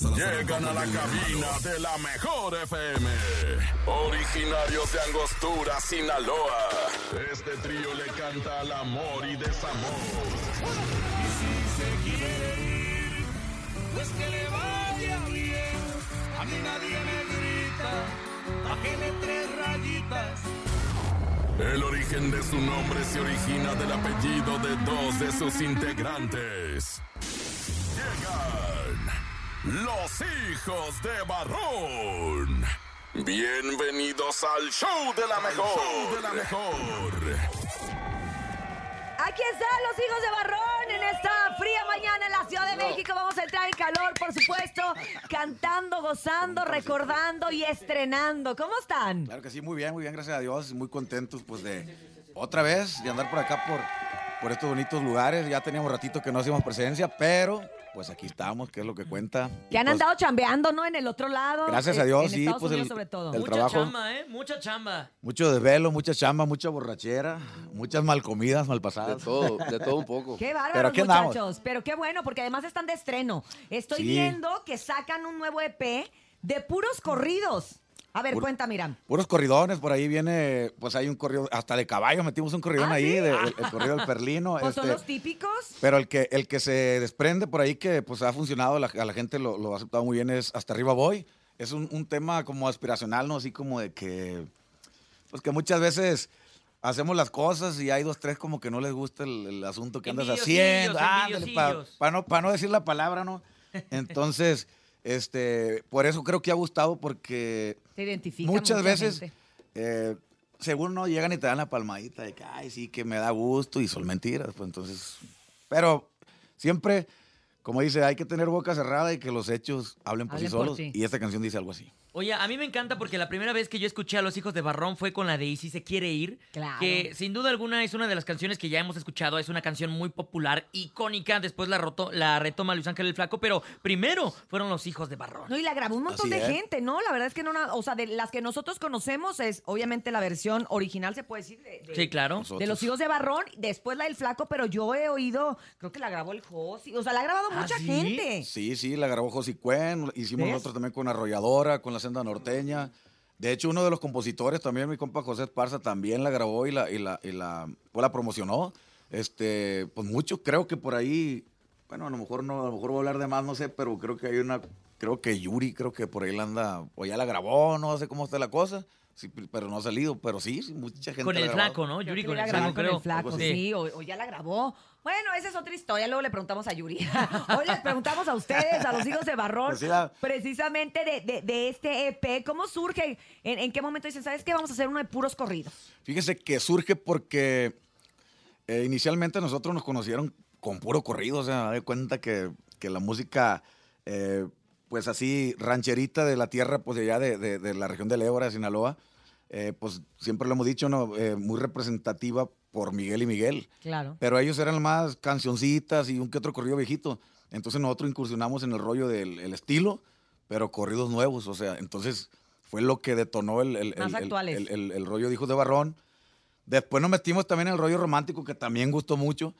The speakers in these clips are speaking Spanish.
Llegan a la cabina de la mejor FM. Originarios de Angostura, Sinaloa. Este trío le canta al amor y desamor. Y si se quiere ir, pues que le vaya bien. A mí nadie me grita, bájele tres rayitas. El origen de su nombre se origina del apellido de dos de sus integrantes. Los hijos de Barrón. Bienvenidos al show de la mejor. Show de la mejor. Aquí están los hijos de Barrón en esta fría mañana en la Ciudad de México. Vamos a entrar en calor, por supuesto, cantando, gozando, recordando y estrenando. ¿Cómo están? Claro que sí, muy bien, muy bien, gracias a Dios. Muy contentos, pues, de otra vez de andar por acá, por, por estos bonitos lugares. Ya teníamos ratito que no hacíamos presencia, pero pues aquí estamos, que es lo que cuenta. Que han Pues, andado chambeando, ¿no? En el otro lado. Gracias a en- Dios, en sí, Estados pues, Unidos el- sobre todo. el Mucha trabajo. chamba, ¿eh? Mucha chamba. Mucho desvelo, mucha chamba, mucha borrachera, muchas mal comidas, mal De pasadas. todo, de todo un poco. Qué andamos. muchachos. Pero qué bueno, porque además están de estreno. Estoy Sí. viendo que sacan un nuevo EP de puros corridos. A ver, cuenta, Miram. Puros corridones, por ahí viene, pues hay un corrido, hasta de caballo metimos un corridón ¿Ah, ahí, sí? de- el, el corrido del Perlino. Pues son este, los típicos. Pero el que, el que se desprende por ahí que pues ha funcionado, la- a la gente lo, lo ha aceptado muy bien, es Hasta arriba voy. Es un, un tema como aspiracional, ¿no? Así como de que, pues que muchas veces hacemos las cosas y hay dos, tres como que no les gusta el, el asunto que andas Envidiosillos, haciendo. Ándale, para envidiosillos. no, pa no decir la palabra, ¿no? Entonces, este, por eso creo que ha gustado porque identifica muchas mucha veces, eh, según no llegan y te dan la palmadita de que, ay, sí, que me da gusto y son mentiras. Pues entonces, pero siempre, como dice, hay que tener boca cerrada y que los hechos hablen por Hablen sí por solos. Y esta canción dice algo así. Oye, a mí me encanta porque la primera vez que yo escuché a los hijos de Barrón fue con la de Y si se quiere ir. Claro. Que sin duda alguna es una de las canciones que ya hemos escuchado. Es una canción muy popular, icónica. Después la, roto, la retoma Luis Ángel el Flaco. Pero primero fueron los hijos de Barrón. No, y la grabó un montón Así de es. gente, ¿no? La verdad es que no, o sea, de las que nosotros conocemos es obviamente la versión original, se puede decir, de, de- Sí, claro. Nosotros. de los hijos de Barrón, después la del Flaco, pero yo he oído, creo que la grabó el Josi, o sea, la ha grabado ¿Ah, mucha sí? gente. Sí, sí, la grabó José Cuen, hicimos ¿Ves? nosotros también con Arrolladora, con La Senda Norteña. De hecho, uno de los compositores, también mi compa José Esparza, también la grabó y la, y la, y la, pues la promocionó. Este, pues mucho, creo que por ahí, bueno, a lo mejor no, a lo mejor voy a hablar de más, no sé, pero creo que hay una, creo que Yuri, creo que por ahí la anda, o ya la grabó, no sé cómo está la cosa, sí, pero no ha salido, pero sí, sí, mucha gente Con el. Flaco, ¿no? Yuri con la el grabó Flaco, con creo. el Flaco, Algo sí, así. o, o ya la grabó. Bueno, esa es otra historia, luego le preguntamos a Yuri. Hoy les preguntamos a ustedes, a los hijos de Barrón, Pues sí, la- precisamente de, de- de este EP, ¿cómo surge? ¿En, en qué momento dicen, sabes qué? Vamos a hacer uno de puros corridos. Fíjese que surge porque eh, inicialmente nosotros nos conocieron con puro corrido, o sea, de cuenta que, que la música, eh, pues así, rancherita de la tierra, pues de allá de, de- de la región de Lébora, de Sinaloa, eh, pues siempre lo hemos dicho, ¿no? Eh, muy representativa por Miguel y Miguel. Claro. Pero ellos eran más cancioncitas y un que otro corrido viejito. Entonces nosotros incursionamos en el rollo del el estilo, pero corridos nuevos. O sea, entonces fue lo que detonó el, Más el- el- el rollo de Hijos de Barrón. Después nos metimos también en el rollo romántico, que también gustó mucho.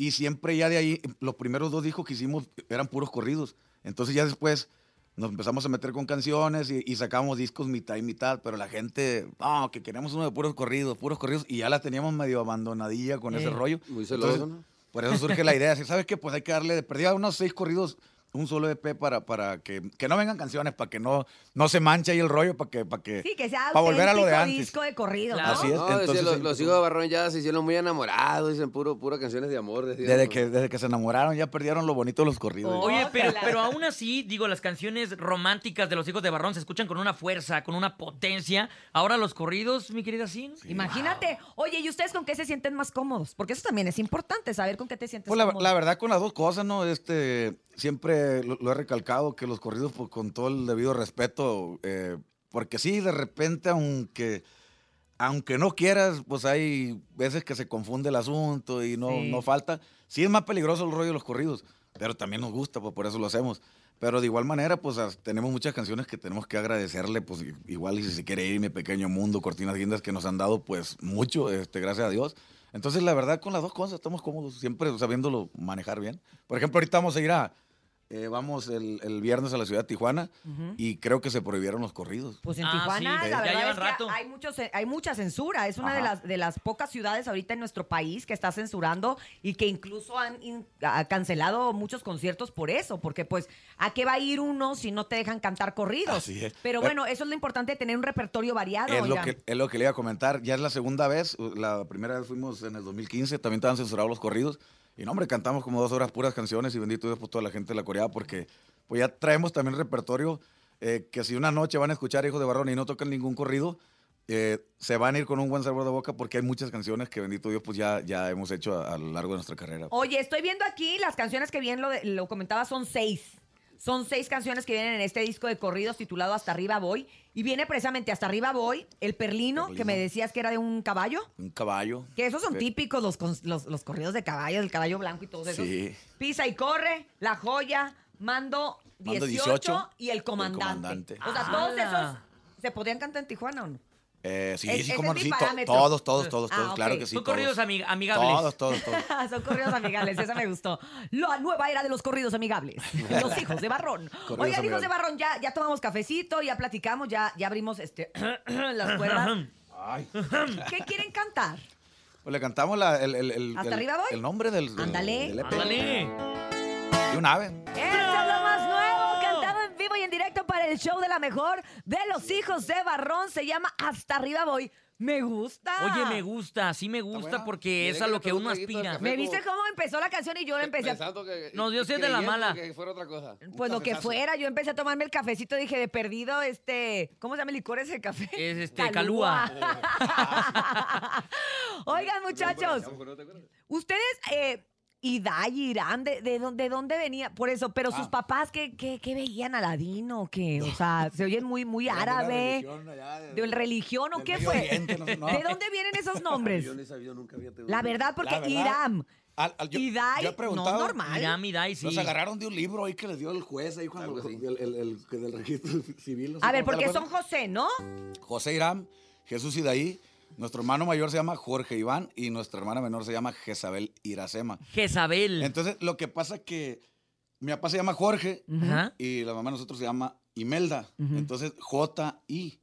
Y siempre ya de ahí, los primeros dos discos que hicimos eran puros corridos. Entonces ya después nos empezamos a meter con canciones y, y sacamos discos mitad y mitad, pero la gente, no, que queremos uno de puros corridos, puros corridos, y ya la teníamos medio abandonadilla con ese Eh. rollo. Muy celoso, Entonces, ¿no? Por eso surge la idea, ¿sabes qué? Pues hay que darle de perdida unos seis corridos, un solo EP para, para que, que no vengan canciones, para que no, no se manche ahí el rollo, para que, para que, Sí, que sea para volver a lo de antes. disco de corrido, Claro. ¿no? Así es. No, decía, entonces, los, sí, los hijos de Barrón ya se hicieron muy enamorados, dicen puro, puro canciones de amor. decían. Desde que, desde que se enamoraron ya perdieron lo bonito de los corridos. Oh. Oye, pero, aún así, digo, las canciones románticas de los hijos de Barrón se escuchan con una fuerza, con una potencia. Ahora los corridos, mi querida Sin. Imagínate. Oye, ¿y ustedes con qué se sienten más cómodos? Porque eso también es importante, saber con qué te sientes Pues la, cómodo. la verdad con las dos cosas, ¿no? Este, siempre lo, lo he recalcado que los corridos, pues, con todo el debido respeto, eh, porque sí, de repente, aunque, aunque no quieras, pues hay veces que se confunde el asunto y no, Sí. no falta. Sí es más peligroso el rollo de los corridos, pero también nos gusta, pues por eso lo hacemos. Pero de igual manera, pues tenemos muchas canciones que tenemos que agradecerle, pues igual y si se quiere ir, mi pequeño mundo, Cortinas Guindas, que nos han dado pues mucho, este, gracias a Dios. Entonces, la verdad, con las dos cosas estamos cómodos, siempre sabiéndolo manejar bien. Por ejemplo, ahorita vamos a ir a, eh, vamos el, el viernes a la ciudad de Tijuana y creo que se prohibieron los corridos. Pues en Ah, Tijuana, sí, la ya verdad llevan es que rato. hay, mucho, ce- hay mucha censura. Es una de las, de las pocas ciudades ahorita en nuestro país que está censurando y que incluso han in- ha cancelado muchos conciertos por eso. Porque, pues, ¿a qué va a ir uno si no te dejan cantar corridos? Así es. Pero Eh, bueno, eso es lo importante de tener un repertorio variado. Es lo, que, es lo que le iba a comentar. Ya es la segunda vez. La primera vez fuimos en el 2015. También estaban censurados los corridos. Y no, hombre, cantamos como dos horas puras canciones. Y bendito Dios por toda la gente de la coreada. Porque pues ya traemos también repertorio. eh, que si una noche van a escuchar Hijos de Barrón y no tocan ningún corrido, eh, se van a ir con un buen sabor de boca. Porque hay muchas canciones que bendito Dios pues ya, ya hemos hecho a, lo largo de nuestra carrera. Oye, estoy viendo aquí las canciones que bien lo, lo comentaba, son seis. Son seis canciones que vienen en este disco de corridos titulado Hasta arriba voy. Y viene precisamente Hasta arriba voy, El Perlino, que me decías que era de un caballo. Un caballo. Que esos son típicos, los, los, los corridos de caballo, el caballo blanco y todo eso. Sí. Pisa y corre, La Joya, Mando 18, Mando 18, y El Comandante. Comandante. O sea, Ah. todos esos se podrían cantar en Tijuana o no? Eh, sí, Es- sí, como sí, to- parámetro. todos, todos, todos, Ah, todos, claro que sí. Son todos. corridos ami- amigables. Todos, todos, todos. Son corridos amigables, esa me gustó. La nueva era de los corridos amigables. Los hijos de Barrón. Corridos Oigan, hijos amigables. de Barrón, ya, ya tomamos cafecito, ya platicamos, ya, ya abrimos este, las cuerdas. Ay. ¿Qué quieren cantar? Pues le cantamos la- el, el, el, ¿Hasta el- arriba voy? el nombre del, Ándale. del EP. Ándale. Y un ave. Esto es lo más el show de la mejor de los hijos de Barrón. Se llama Hasta arriba voy. Me gusta. Oye, me gusta, sí me gusta porque es a lo que uno aspira. ¿Me viste cómo empezó la canción y yo la empecé a... Pensando que, Nos dio sed de la mala. Que fuera otra cosa. Pues lo que fuera, yo empecé a tomarme el cafecito, dije, de perdido, este, ¿cómo se llama el licor ese café? Es, este, Calúa. Oigan, muchachos, ustedes, eh, Iday, Irán, ¿de, de, dónde- de dónde venía? Por eso, pero sus Ah. papás, ¿qué, qué, qué veían Aladino? ¿Qué? O sea, se oyen muy, muy árabe. ¿De religión o qué fue? Oriente, no sé, no. ¿De dónde vienen esos nombres? Yo he sabido, nunca había tenido- La verdad, porque La verdad, Irán, Al- al- yo, Iday, yo he preguntado. no normal. Mira, y sí. Los agarraron de un libro ahí que les dio el juez ahí cuando así. el, el, el- que del registro civil. no sé A ver, porque son José, ¿no? José Irán, Jesús Idaí. Nuestro hermano mayor se llama Jorge Iván y nuestra hermana menor se llama Jezabel Iracema. Jezabel. Entonces, lo que pasa es que mi papá se llama Jorge Ajá. y la mamá de nosotros se llama Imelda. Entonces, J-I.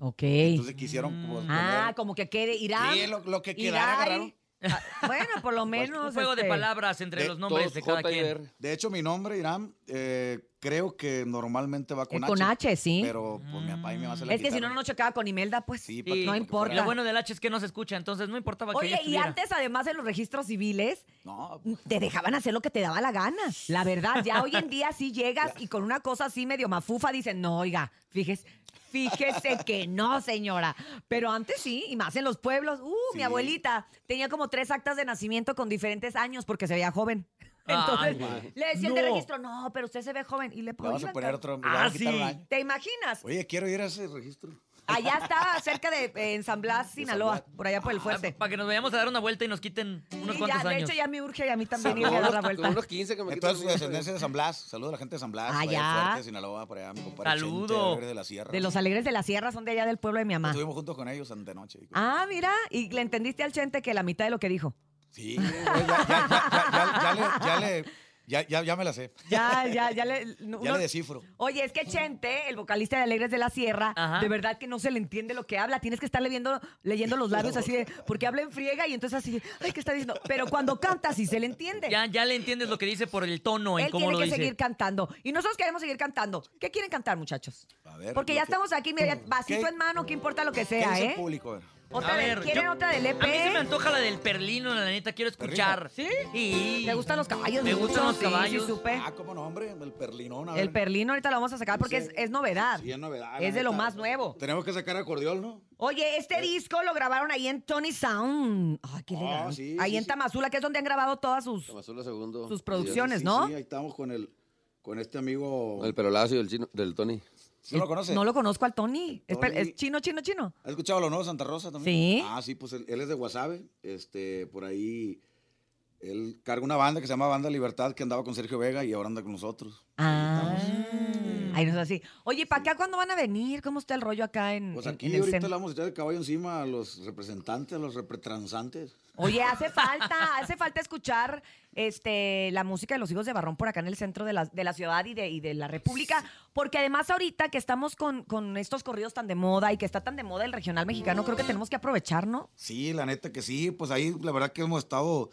Ok. Entonces quisieron como Ah, poner- como que quede Irán. Sí, lo, lo que quedara agarraron. Ah, bueno, por lo menos. Un juego de este, palabras entre de los nombres de cada quien. De hecho, mi nombre, Irán, eh, creo que normalmente va con eh, H. con H, sí. Pero pues mi papá y mi mamá se la es que si no, quitaron. no nos chocaba con Imelda, pues Sí, Sí, para que- no para que importa. Y lo bueno del H es que no se escucha, entonces no importaba que Oye, ella y estuviera. antes, además de los registros civiles, No, te dejaban hacer lo que te daba la gana. La verdad, ya hoy en día sí llegas y con una cosa así medio mafufa dicen, no, oiga, fíjese, fíjese que no, señora. Pero antes sí, y más en los pueblos. Uh, mi Sí. abuelita tenía como tres actas de nacimiento con diferentes años porque se veía joven. Entonces, Ay, le decía el de no. registro, no, pero usted se ve joven. Y le le vamos a poner otro. le Ah, vamos a quitar sí. un año. ¿Te imaginas? Oye, quiero ir a ese registro. Allá está, cerca de eh, en San Blas, Sinaloa, por allá por el fuerte. Para que nos vayamos a dar una vuelta y nos quiten unos Sí, cuantos ya, de años. hecho, ya me urge y a mí también ir Como a dar la vuelta. unos 15 que me Entonces, su descendencia de San Blas. Saludos a la gente de San Blas. Ah, allá ya. Fuerte, Sinaloa, por allá, mi compadre. Saludo. Chente, Alegre de la Sierra. De los alegres de la sierra son de allá del pueblo de mi mamá. Estuvimos juntos con ellos antenoche. Ah, mira, y le entendiste al Chente que la mitad de lo que dijo. Sí, ya, ya, ya, ya, ya, ya le, ya le, ya, ya, ya me la sé. Ya, ya, ya le. Ya uno- le descifro. Oye, es que Chente, el vocalista de Alegres de la Sierra, Ajá. de verdad que no se le entiende lo que habla. Tienes que estarle viendo, leyendo los labios así de, porque habla en friega y entonces así, ay, ¿qué está diciendo? Pero cuando canta sí se le entiende. Ya, ya le entiendes lo que dice por el tono en Él cómo tiene lo que dice. seguir cantando. Y nosotros queremos seguir cantando. ¿Qué quieren cantar, muchachos? A ver, Porque ya que- estamos aquí, mira, vasito ¿Qué? en mano, ¿qué importa lo que ¿Qué sea, dice el eh? público? A ver. Otra A de- ver, ¿Quieren yo- otra del EP? A mí se me antoja la del perlino, la neta, quiero escuchar. ¿Sí? Y... ¿Te gustan los caballos? Me mucho? gustan los Sí, caballos. Sí, supe. Ah, cómo no, hombre, el perlinón. a ver. El perlino ahorita lo vamos a sacar porque es, es novedad. Sí, es novedad. la Es de lo neta. más nuevo. Tenemos que sacar acordeón, ¿no? Oye, este disco lo grabaron ahí en Tony Sound. Ay, qué Ah, legal. sí, ahí sí, en sí. Tamazula, que es donde han grabado todas sus... Segundo. Sus producciones. Sí, ¿no? Sí, ahí estamos con el, con este amigo. El pelo lacio del chino, del Tony. ¿Sí lo conoce? No lo conozco al Tony. Es, pe- Tony. es chino, chino, chino. ¿Has escuchado lo nuevo Santa Rosa también? Sí. Ah, sí, pues él, él es de Guasave. Este, por ahí. Él carga una banda que se llama Banda Libertad que andaba con Sergio Vega y ahora anda con nosotros. Ah. Ay, no es así. Oye, ¿para acá cuándo van a venir? ¿Cómo está el rollo acá en, Pues aquí en el ahorita centro? le vamos a echar el caballo encima a los representantes, a los repretransantes. Oye, hace falta, hace falta escuchar este, la música de los hijos de Barrón por acá en el centro de la, de la ciudad y de, y de la República, porque además ahorita que estamos con, con estos corridos tan de moda y que está tan de moda el regional mexicano, creo que tenemos que aprovechar, ¿no? Sí, la neta que sí, pues ahí la verdad que hemos estado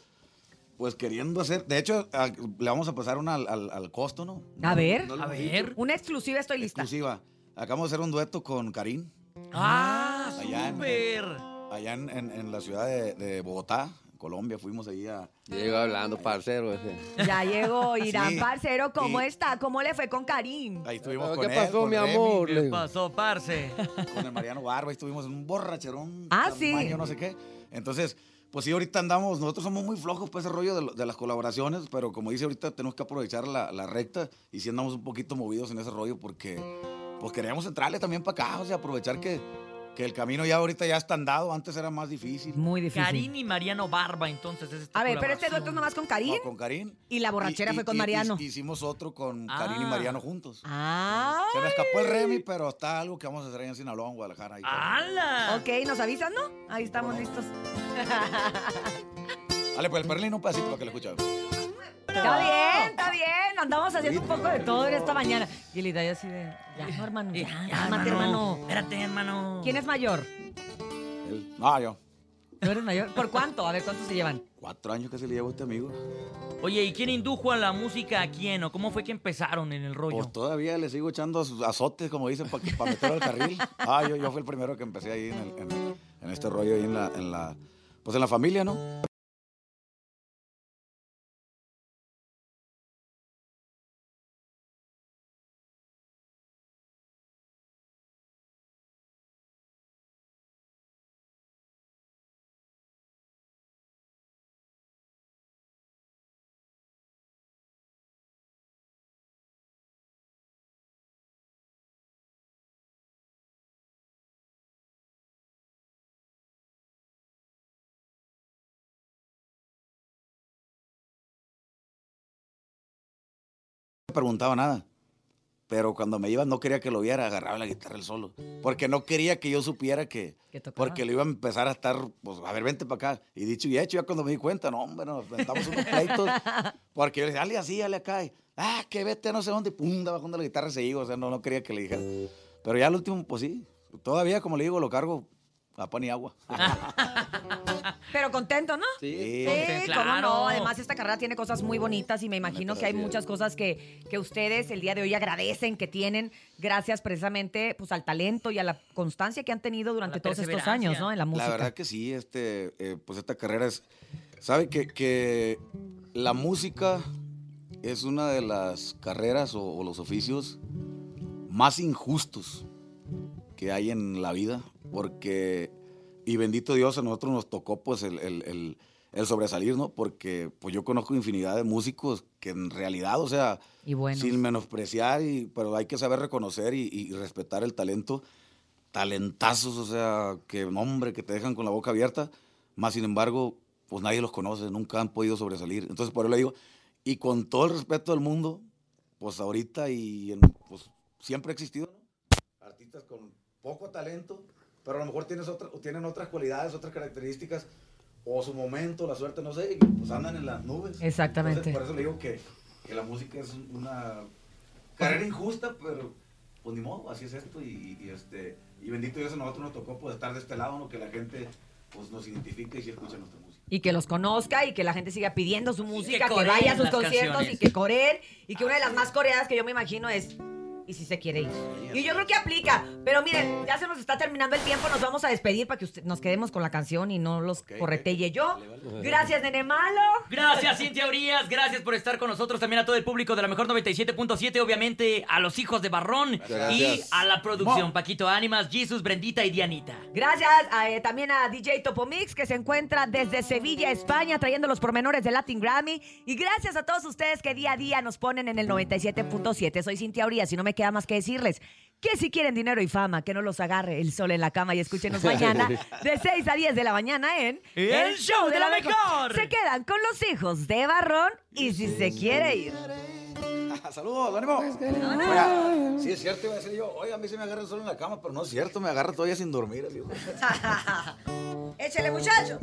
pues queriendo hacer, de hecho a- le vamos a pasar una al, al- al costo, ¿no? A ver. No A ver. dicho. Una exclusiva, estoy lista. Exclusiva. Acabamos de hacer un dueto con Karim, ¡Ah, Allá en- súper! allá en, en- en la ciudad de, de Bogotá, Colombia, fuimos ahí a... Llego hablando, parcero. ese. Ya llegó Irán, Sí. parcero, ¿cómo Y- está? ¿Cómo le fue con Karim? Ahí estuvimos ¿Qué con él, pasó, con mi Remy, amor? Le ¿Qué pasó, parce? con el Mariano Barba, ahí estuvimos en un borracherón. Ah, sí. tamaño no sé qué. Entonces, pues sí, ahorita andamos, nosotros somos muy flojos para ese rollo de, las colaboraciones, pero como dice ahorita, tenemos que aprovechar la, la recta y sí andamos un poquito movidos en ese rollo porque pues queríamos entrarle también para acá, o sea, aprovechar que, que el camino ya ahorita ya está andado, antes era más difícil. Muy difícil. Karim y Mariano Barba, entonces. es esta A ver, pero este dueto es nomás con Karim No, con Karim. y la borrachera Y- fue con y- y- Mariano. hicimos otro con Ah. Karim y Mariano juntos. Ah, Se me escapó el Remy, pero está algo que vamos a hacer ahí en Sinaloa, en Guadalajara. ahí ¡Hala! ok, ¿nos avisan, no? Ahí estamos listos. Dale, pues el perlín un pedacito para que lo escuchen. Está bien, está bien. Andamos haciendo un poco de todo en esta mañana. Y Lida, yo así de, ya, no, hermano, ya, ya, cálmate, hermano. Espérate, hermano. ¿Quién es mayor? No, yo. ¿Tú eres mayor? ¿Por cuánto? A ver, ¿cuántos se llevan? Cuatro años que se le llevó a este amigo. Oye, ¿y quién indujo a la música a quién? ¿O cómo fue que empezaron en el rollo? Pues todavía le sigo echando sus azotes, como dicen, para meterlo al carril. Ah, yo, yo fui el primero que empecé ahí en, el- en- en este rollo, ahí en la, en la, pues en la familia, ¿no? Preguntaba nada. Pero cuando me iba no quería que lo viera, agarraba la guitarra él solo. Porque no quería que yo supiera que... Porque lo iba a empezar a estar, pues, a ver, vente para acá. Y dicho y hecho, ya cuando me di cuenta, no, hombre, nos aventamos unos pleitos. Porque yo le decía, dale así, dale acá. Y, ah, que vete a no sé dónde. Y pum, bajando la guitarra se iba. O sea, no, no quería que le dijera. Pero ya al último, pues sí. Todavía, como le digo, lo cargo a pan y agua. Pero contento, ¿no? Sí. Sí. Sí, cómo claro. no. Además, esta carrera tiene cosas muy bonitas y me imagino que hay muchas cosas que, que ustedes el día de hoy agradecen que tienen gracias precisamente pues, al talento y a la constancia que han tenido durante todos estos años, ¿no? En la música. La verdad que sí, este, eh, pues esta carrera es, sabe que, que la música es una de las carreras o, o los oficios más injustos que hay en la vida, porque, y bendito Dios, a nosotros nos tocó pues el, el- el- el sobresalir, ¿no? Porque pues yo conozco infinidad de músicos que en realidad, o sea, Y bueno. sin menospreciar, y, pero hay que saber reconocer y, y respetar el talento. Talentazos, o sea, que hombre, que te dejan con la boca abierta, más sin embargo, pues nadie los conoce, nunca han podido sobresalir. Entonces, por eso le digo, y con todo el respeto del mundo, pues ahorita y en- pues siempre ha existido, ¿no? Artistas con poco talento, pero a lo mejor tienes otra, tienen otras cualidades, otras características, o su momento, la suerte, no sé, y pues andan en las nubes. Exactamente. Entonces, por eso le digo que, que la música es una carrera injusta, pero pues ni modo, así es esto y, y, este y bendito Dios a nosotros nos tocó pues estar de este lado, ¿no? que la gente pues nos identifique y escuche nuestra música. Y que los conozca y que la gente siga pidiendo su música, que, vaya a sus conciertos canciones. y que coreen. Y que una de las más coreadas que yo me imagino es. Y si se quiere ir. Y yo creo que aplica. Pero miren, ya se nos está terminando el tiempo. Nos vamos a despedir para que usted- nos quedemos con la canción y no los Ok, corretelle yo. Gracias, nene malo. Gracias, Cintia Urias. Gracias por estar con nosotros. También a todo el público de la mejor 97.7. Obviamente a los hijos de Barrón. Y a la producción. Mo. Paquito Ánimas, Jesus, Brendita y Dianita. Gracias a, eh, también a DJ Topomix, que se encuentra desde Sevilla, España, trayendo los pormenores de Latin Grammy. Y gracias a todos ustedes que día a día nos ponen en el 97.7. Soy Cintia Urias y no me queda más que decirles que si quieren dinero y fama, que no los agarre el sol en la cama y escúchenos mañana de 6 a 10 de la mañana en El Show de la Mejor. Se quedan con los hijos de Barrón y si se quiere ir. Dale. saludos, ánimo. Oiga, sí es cierto, iba a decir yo, oiga, a mí se me agarra solo en la cama, pero no es cierto, me agarra todavía sin dormir. Échale, muchacho.